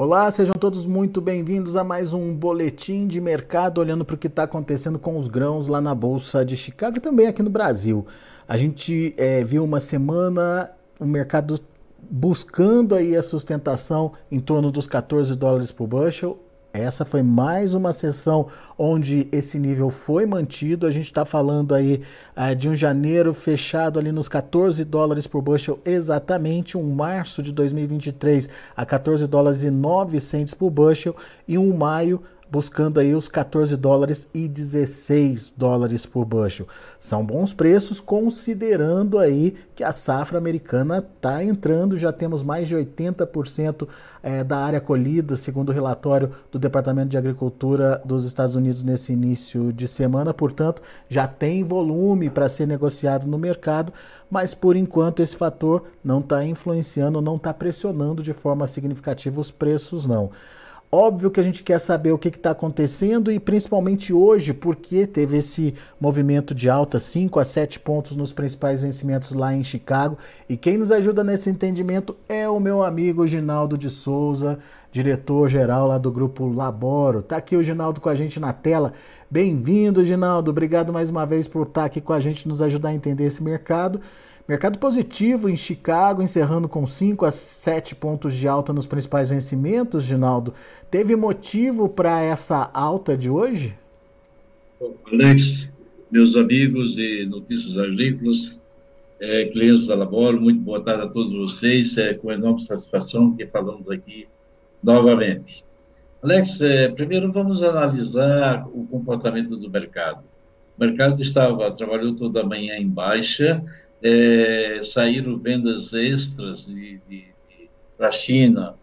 Olá, sejam todos muito bem-vindos a mais um boletim de mercado, olhando para o que está acontecendo com os grãos lá na Bolsa de Chicago e também aqui no Brasil. A gente é, viu uma semana o mercado buscando aí a sustentação em torno dos 14 dólares por bushel, essa foi mais uma sessão onde esse nível foi mantido. A gente está falando aí uh, de um janeiro fechado ali nos 14 dólares por bushel, exatamente um março de 2023 a 14 dólares e 9 por bushel e um maio buscando aí os 14 dólares e 16 dólares por bushel. São bons preços considerando aí que a safra americana está entrando, já temos mais de 80% é, da área colhida, segundo o relatório do Departamento de Agricultura dos Estados Unidos nesse início de semana, portanto, já tem volume para ser negociado no mercado, mas por enquanto esse fator não está influenciando, não está pressionando de forma significativa os preços não. Óbvio que a gente quer saber o que está acontecendo e principalmente hoje, porque teve esse movimento de alta 5 a 7 pontos nos principais vencimentos lá em Chicago. E quem nos ajuda nesse entendimento é o meu amigo Ginaldo de Souza, diretor-geral lá do grupo Laboro. Tá aqui o Ginaldo com a gente na tela. Bem-vindo, Ginaldo. Obrigado mais uma vez por estar tá aqui com a gente, nos ajudar a entender esse mercado. Mercado positivo em Chicago, encerrando com 5 a 7 pontos de alta nos principais vencimentos, Ginaldo. Teve motivo para essa alta de hoje? Alex, meus amigos e notícias agrícolas, é, clientes da Labor, muito boa tarde a todos vocês. É com enorme satisfação que falamos aqui novamente. Alex, é, primeiro vamos analisar o comportamento do mercado. O mercado estava, trabalhou toda a manhã em baixa, é, saíram vendas extras de, de, de para a China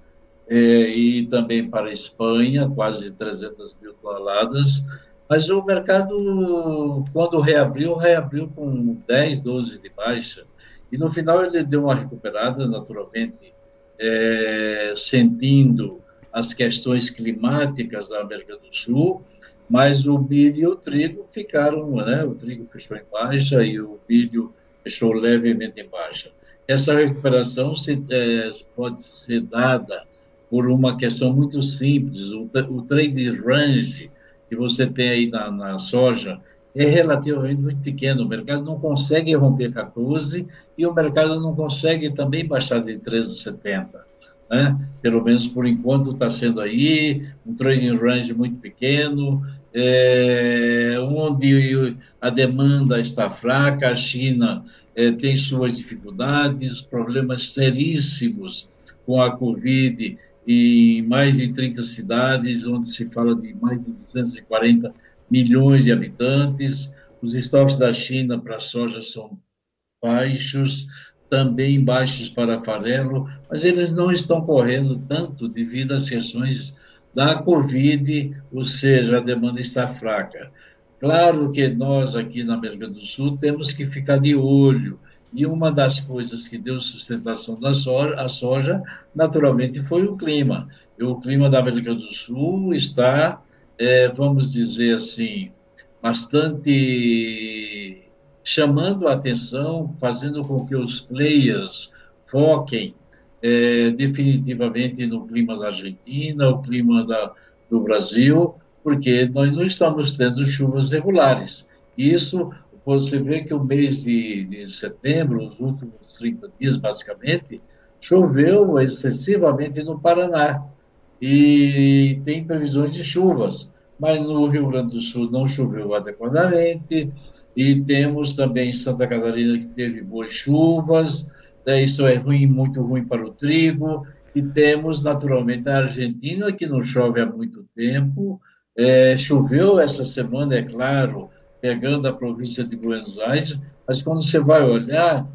é, e também para a Espanha, quase 300 mil toneladas, mas o mercado, quando reabriu, reabriu com 10, 12 de baixa, e no final ele deu uma recuperada, naturalmente, é, sentindo as questões climáticas da América do Sul, mas o milho e o trigo ficaram, né, o trigo fechou em baixa e o milho fechou levemente em baixa. Essa recuperação se, é, pode ser dada por uma questão muito simples. O, o trade range que você tem aí na, na soja é relativamente muito pequeno. O mercado não consegue romper 14 e o mercado não consegue também baixar de 13,70. Né? Pelo menos por enquanto está sendo aí um trading range muito pequeno, é, onde a demanda está fraca, a China é, tem suas dificuldades, problemas seríssimos com a Covid em mais de 30 cidades, onde se fala de mais de 240 milhões de habitantes. Os estoques da China para soja são baixos, também baixos para farelo, mas eles não estão correndo tanto devido às questões da Covid, ou seja, a demanda está fraca. Claro que nós aqui na América do Sul temos que ficar de olho, e uma das coisas que deu sustentação da soja, soja, naturalmente, foi o clima. E o clima da América do Sul está, é, vamos dizer assim, bastante chamando a atenção, fazendo com que os players foquem é, definitivamente no clima da Argentina, o clima da, do Brasil, porque nós não estamos tendo chuvas regulares. Isso, você vê que o mês de, de setembro, os últimos 30 dias, basicamente, choveu excessivamente no Paraná. E tem previsões de chuvas, mas no Rio Grande do Sul não choveu adequadamente, e temos também Santa Catarina que teve boas chuvas, né, isso é ruim, muito ruim para o trigo, e temos naturalmente a Argentina, que não chove há muito tempo, é, choveu essa semana, é claro, pegando a província de Buenos Aires, mas quando você vai olhar,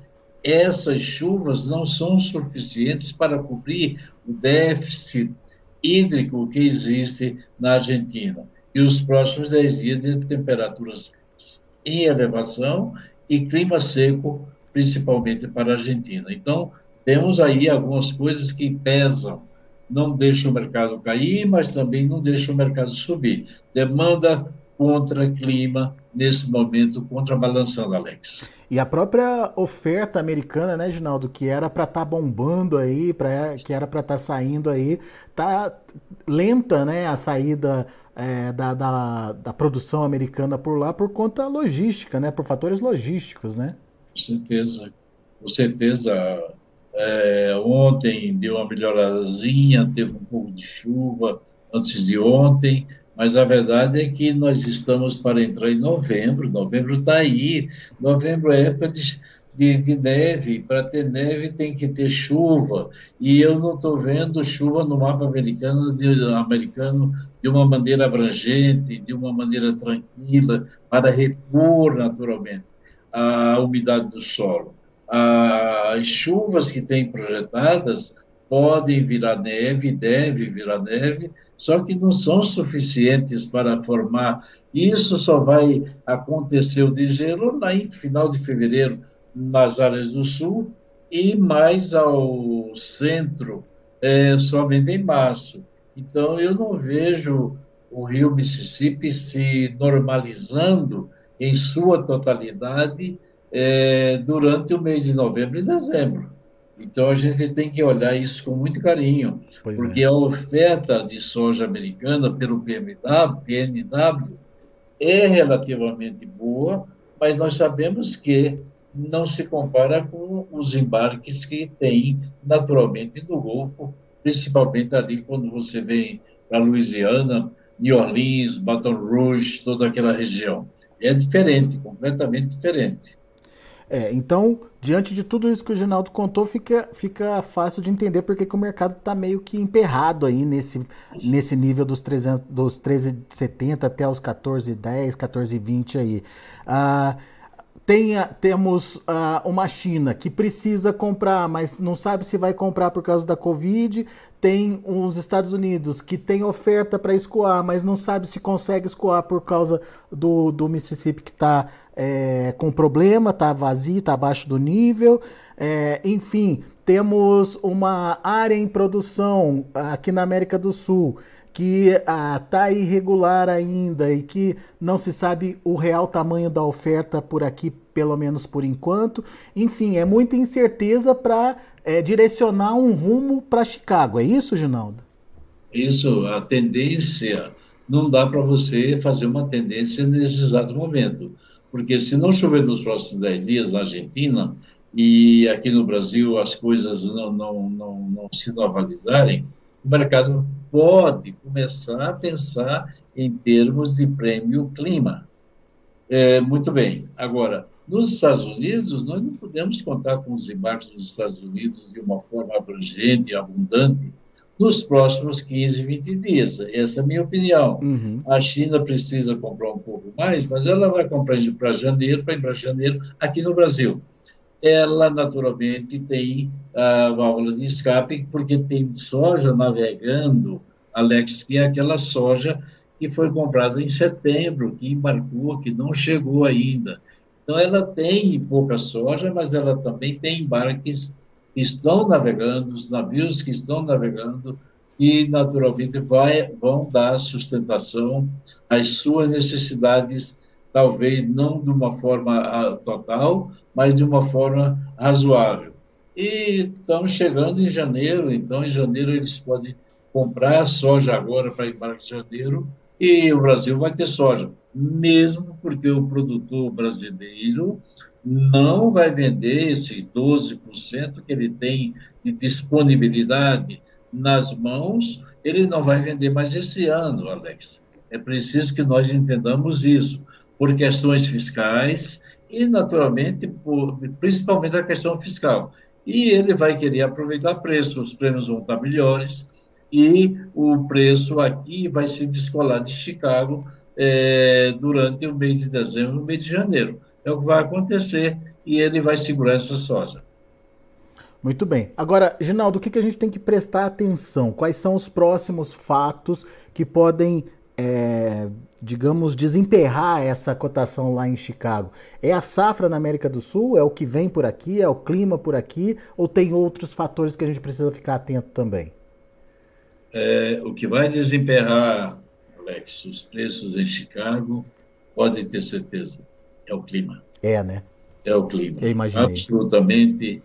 essas chuvas não são suficientes para cobrir o déficit hídrico que existe na Argentina. E os próximos 10 dias de temperaturas em elevação e clima seco principalmente para a Argentina. Então, temos aí algumas coisas que pesam, não deixam o mercado cair, mas também não deixam o mercado subir. Demanda contra clima nesse momento, contrabalançando, Alex. E a própria oferta americana, né, Ginaldo, que era para estar tá bombando aí, pra, que era para estar tá saindo aí, tá lenta, né, a saída é, da, da, da, produção americana por lá por conta logística, né, por fatores logísticos, né? Com certeza, com certeza. É, ontem deu uma melhoradazinha, teve um pouco de chuva antes de ontem, mas a verdade é que nós estamos para entrar em novembro, novembro está aí, novembro é época de, de, de neve, para ter neve tem que ter chuva, e eu não estou vendo chuva no mapa americano de, americano de uma maneira abrangente, de uma maneira tranquila, para repor naturalmente a umidade do solo. As chuvas que têm projetadas podem virar neve, deve virar neve, só que não são suficientes para formar. Isso só vai acontecer o gelo lá em final de fevereiro nas áreas do sul e mais ao centro é, somente em março. Então eu não vejo o rio Mississippi se normalizando em sua totalidade é, durante o mês de novembro e dezembro. Então a gente tem que olhar isso com muito carinho, pois porque é. a oferta de soja americana pelo PMW, PNW é relativamente boa, mas nós sabemos que não se compara com os embarques que tem naturalmente no Golfo, principalmente ali quando você vem para Louisiana, New Orleans, Baton Rouge, toda aquela região. É diferente, completamente diferente. É, então, diante de tudo isso que o Ginaldo contou, fica, fica fácil de entender porque que o mercado está meio que emperrado aí nesse, nesse nível dos, 300, dos 13,70 até os 14,10, 14,20 aí. Ah, tenha, temos uh, uma China que precisa comprar, mas não sabe se vai comprar por causa da Covid. Tem os Estados Unidos que tem oferta para escoar, mas não sabe se consegue escoar por causa do, do Mississippi que está é, com problema, está vazio, está abaixo do nível. É, enfim, temos uma área em produção aqui na América do Sul que está ah, irregular ainda e que não se sabe o real tamanho da oferta por aqui, pelo menos por enquanto. Enfim, é muita incerteza para é, direcionar um rumo para Chicago. É isso, Ginaldo? Isso, a tendência, não dá para você fazer uma tendência nesse exato momento. Porque se não chover nos próximos 10 dias na Argentina e aqui no Brasil as coisas não, não, não, não se normalizarem, o mercado pode começar a pensar em termos de prêmio clima. É, muito bem. Agora, nos Estados Unidos, nós não podemos contar com os embarques dos Estados Unidos de uma forma abrangente e abundante nos próximos 15, 20 dias. Essa é a minha opinião. Uhum. A China precisa comprar um pouco mais, mas ela vai comprar para janeiro, para ir para janeiro, aqui no Brasil ela naturalmente tem a válvula de escape, porque tem soja navegando, Alex, que é aquela soja que foi comprada em setembro, que embarcou, que não chegou ainda. Então, ela tem pouca soja, mas ela também tem embarques que estão navegando, os navios que estão navegando, e naturalmente vai, vão dar sustentação às suas necessidades, talvez não de uma forma ah, total, mas de uma forma razoável. E estamos chegando em janeiro, então em janeiro eles podem comprar soja agora para embarque de janeiro e o Brasil vai ter soja, mesmo porque o produtor brasileiro não vai vender esses 12% que ele tem de disponibilidade nas mãos, ele não vai vender mais esse ano, Alex. É preciso que nós entendamos isso, por questões fiscais, e, naturalmente, por, principalmente a questão fiscal. E ele vai querer aproveitar preço, os prêmios vão estar melhores, e o preço aqui vai se descolar de Chicago é, durante o mês de dezembro, no mês de janeiro. É o que vai acontecer e ele vai segurar essa soja. Muito bem. Agora, Ginaldo, o que, que a gente tem que prestar atenção? Quais são os próximos fatos que podem é, digamos, desemperrar essa cotação lá em Chicago? É a safra na América do Sul? É o que vem por aqui? É o clima por aqui? Ou tem outros fatores que a gente precisa ficar atento também? É, o que vai desemperrar, Alex, os preços em Chicago, podem ter certeza, é o clima. É, né? É o clima. Eu imaginei. Absolutamente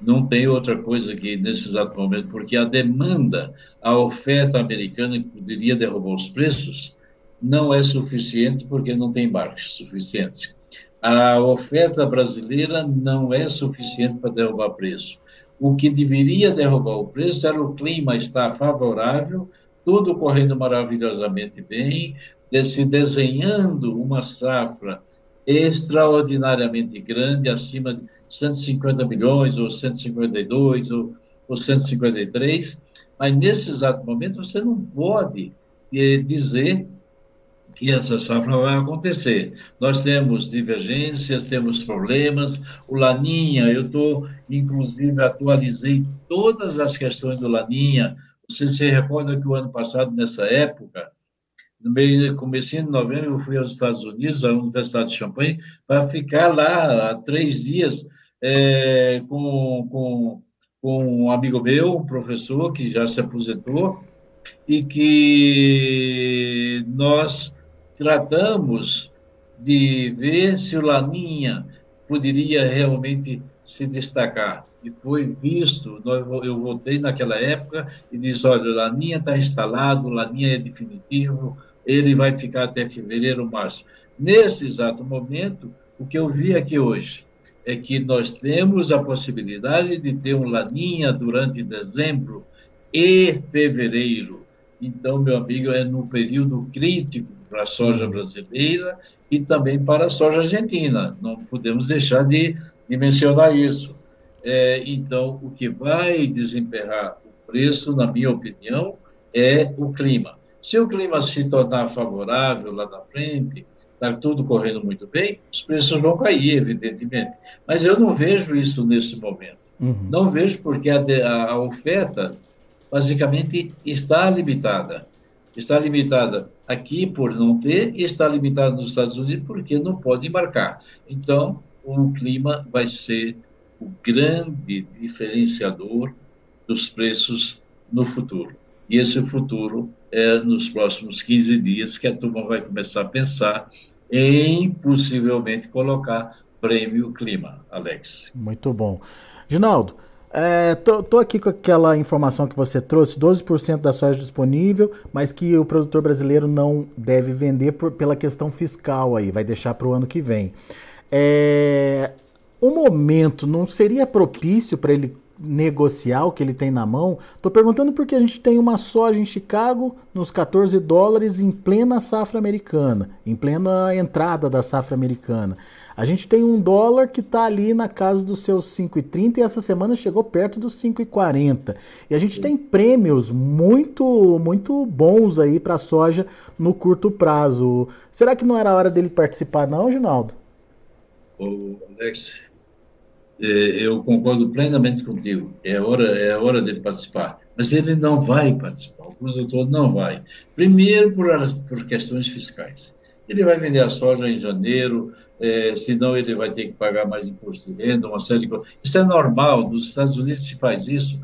não tem outra coisa que nesse exato momento, porque a demanda, a oferta americana que poderia derrubar os preços, não é suficiente porque não tem embarques suficientes. A oferta brasileira não é suficiente para derrubar preço. O que deveria derrubar o preço era o clima estar favorável, tudo correndo maravilhosamente bem, se desenhando uma safra extraordinariamente grande, acima de 150 milhões, ou 152, ou, ou 153, mas nesse exato momento você não pode eh, dizer que essa safra vai acontecer. Nós temos divergências, temos problemas. O Laninha, eu estou, inclusive, atualizei todas as questões do Laninha. Você se recorda que o ano passado, nessa época, no mês, comecinho de novembro, eu fui aos Estados Unidos, à Universidade de Champagne, para ficar lá há três dias é, com, com, com um amigo meu, um professor que já se aposentou, e que nós tratamos de ver se o Laninha poderia realmente se destacar. E foi visto, eu voltei naquela época e disse, olha, o Laninha está instalado, o Laninha é definitivo, ele vai ficar até fevereiro, março. Nesse exato momento, o que eu vi aqui hoje é que nós temos a possibilidade de ter um Laninha durante dezembro e fevereiro. Então, meu amigo, é no período crítico para a soja brasileira e também para a soja argentina. Não podemos deixar de, de mencionar isso. É, então, o que vai desemperrar o preço, na minha opinião, é o clima. Se o clima se tornar favorável lá na frente, está tudo correndo muito bem, os preços vão cair, evidentemente. Mas eu não vejo isso nesse momento. Uhum. Não vejo porque a, a, oferta basicamente está limitada. Está limitada aqui por não ter e está limitada nos Estados Unidos porque não pode embarcar. Então, o clima vai ser o grande diferenciador dos preços no futuro. E esse futuro é nos próximos 15 dias que a turma vai começar a pensar em possivelmente colocar prêmio clima, Alex. Muito bom. Ginaldo, é, aqui com aquela informação que você trouxe, 12% da soja disponível, mas que o produtor brasileiro não deve vender por, pela questão fiscal aí, vai deixar para o ano que vem. É, o momento não seria propício para ele negociar o que ele tem na mão? Estou perguntando porque a gente tem uma soja em Chicago nos 14 dólares em plena safra americana, em plena entrada da safra americana. A gente tem um dólar que está ali na casa dos seus 5,30 e essa semana chegou perto dos 5,40. E a gente tem prêmios muito, muito bons aí para a soja no curto prazo. Será que não era hora dele participar, não, Ginaldo? Ô, Alex, eu concordo plenamente contigo. É hora, é hora dele participar. Mas ele não vai participar. O produtor não vai. Primeiro por, por questões fiscais. Ele vai vender a soja em janeiro, é, senão ele vai ter que pagar mais imposto de renda, uma série de coisas. Isso é normal. Nos Estados Unidos se faz isso.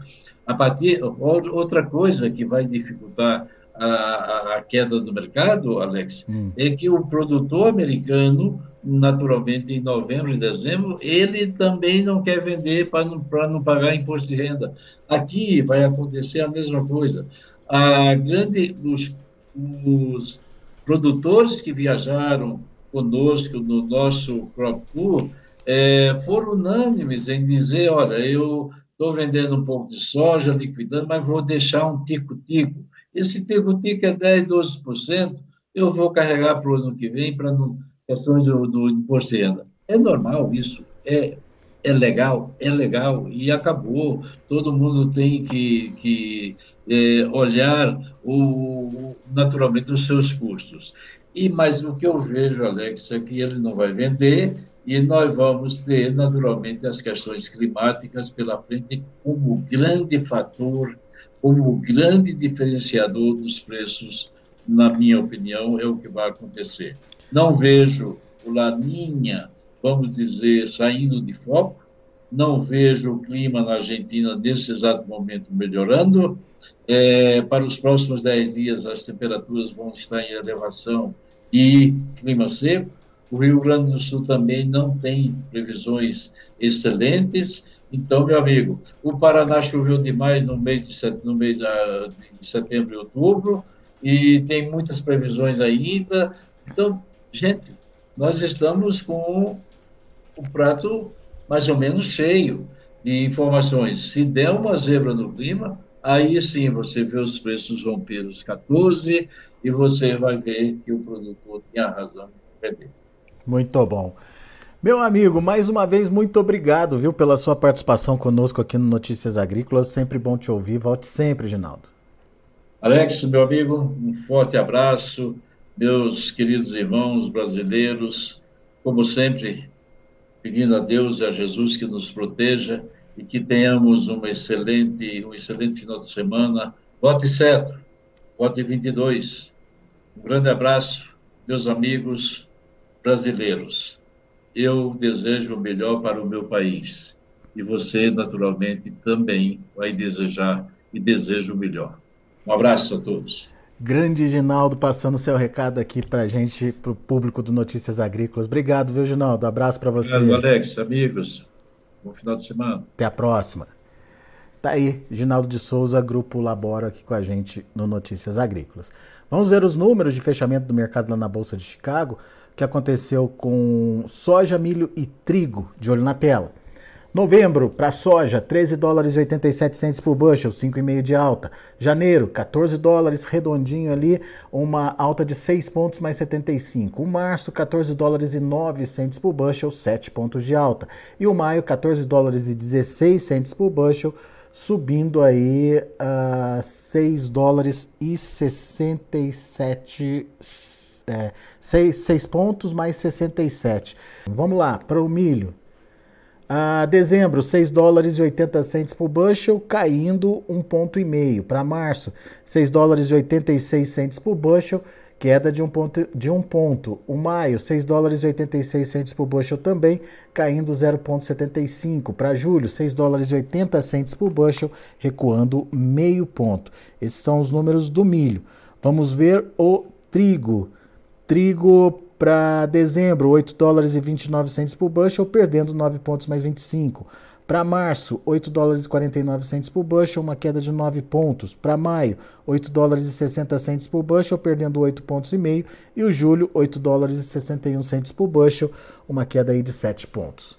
A partir outra coisa que vai dificultar a, a queda do mercado, Alex, hum. é que o produtor americano naturalmente em novembro e dezembro, ele também não quer vender para não, não pagar imposto de renda. Aqui vai acontecer a mesma coisa. A grande, os, os produtores que viajaram conosco no nosso Crop Tour é, foram unânimes em dizer, olha, eu estou vendendo um pouco de soja, liquidando, mas vou deixar um tico-tico. Esse tico-tico é 10, 12%, eu vou carregar para o ano que vem para questões do, do imposto de renda. É normal isso, é, é legal, é legal e acabou. Todo mundo tem que, que é, olhar o, naturalmente os seus custos. E mas o que eu vejo, Alex, é que ele não vai vender e nós vamos ter naturalmente as questões climáticas pela frente como grande fator, como grande diferenciador dos preços. Na minha opinião, é o que vai acontecer. Não vejo o Laninha, vamos dizer, saindo de foco, não vejo o clima na Argentina nesse exato momento melhorando. É, para os próximos 10 dias, as temperaturas vão estar em elevação e clima seco. O Rio Grande do Sul também não tem previsões excelentes. Então, meu amigo, o Paraná choveu demais no mês de, set... no mês ah, de setembro e outubro e tem muitas previsões ainda. Então, gente, nós estamos com o prato mais ou menos cheio de informações. Se der uma zebra no clima, aí sim você vê os preços romper os 14 e você vai ver que o produtor tinha razão em vender. Muito bom. Meu amigo, mais uma vez, muito obrigado, viu, pela sua participação conosco aqui no Notícias Agrícolas. Sempre bom te ouvir. Volte sempre, Ginaldo. Alex, meu amigo, um forte abraço. Meus queridos irmãos brasileiros, como sempre, pedindo a Deus e a Jesus que nos proteja e que tenhamos uma excelente, um excelente final de semana. Vote certo, vote 22. Um grande abraço, meus amigos brasileiros. Eu desejo o melhor para o meu país e você, naturalmente, também vai desejar e deseja o melhor. Um abraço a todos. Grande Ginaldo passando seu recado aqui para gente, para o público do Notícias Agrícolas. Obrigado, viu, Ginaldo? Abraço para você. Obrigado, Alex. Amigos, bom final de semana. Até a próxima. Tá aí, Ginaldo de Souza, Grupo Labora, aqui com a gente no Notícias Agrícolas. Vamos ver os números de fechamento do mercado lá na Bolsa de Chicago, que aconteceu com soja, milho e trigo, de olho na tela. Novembro, para soja, 13 dólares e 87 centes por bushel, 5,5 de alta. Janeiro, 14 dólares, redondinho ali, uma alta de 6 pontos mais 75. O março, 14 dólares e 9 centes por bushel, 7 pontos de alta. E o maio, 14 dólares e 16 centes por bushel, subindo aí a uh, 6 dólares e 67 é, 6, 6 pontos mais 67. Vamos lá, para o milho. A dezembro, 6 dólares e 80 centes por bushel, caindo um ponto e meio. Para março, 6 dólares e 86 centes por bushel, queda de um ponto. De um ponto. O maio, 6 dólares e 86 centes por bushel também, caindo 0,75. Para julho, 6 dólares e 80 centes por bushel, recuando meio ponto. Esses são os números do milho. Vamos ver o trigo. Trigo para dezembro, 8 dólares e 29 centos por bushel, perdendo 9 pontos mais 25. Para março, 8 dólares e 49 centos por bushel, uma queda de 9 pontos. Para maio, 8 dólares e 60 centos por bushel, perdendo 8 pontos e meio. E o julho, 8 dólares e 61 centos por bushel, uma queda aí de 7 pontos.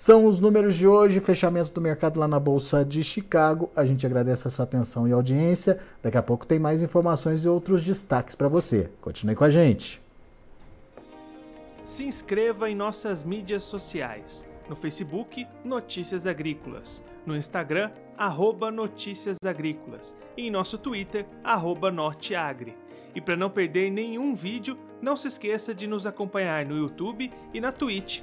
São os números de hoje, fechamento do mercado lá na Bolsa de Chicago. A gente agradece a sua atenção e audiência. Daqui a pouco tem mais informações e outros destaques para você. Continue com a gente se inscreva em nossas mídias sociais. No Facebook, Notícias Agrícolas. No Instagram, arroba Notícias Agrícolas. E em nosso Twitter, arroba Norteagri. E para não perder nenhum vídeo, não se esqueça de nos acompanhar no YouTube e na Twitch,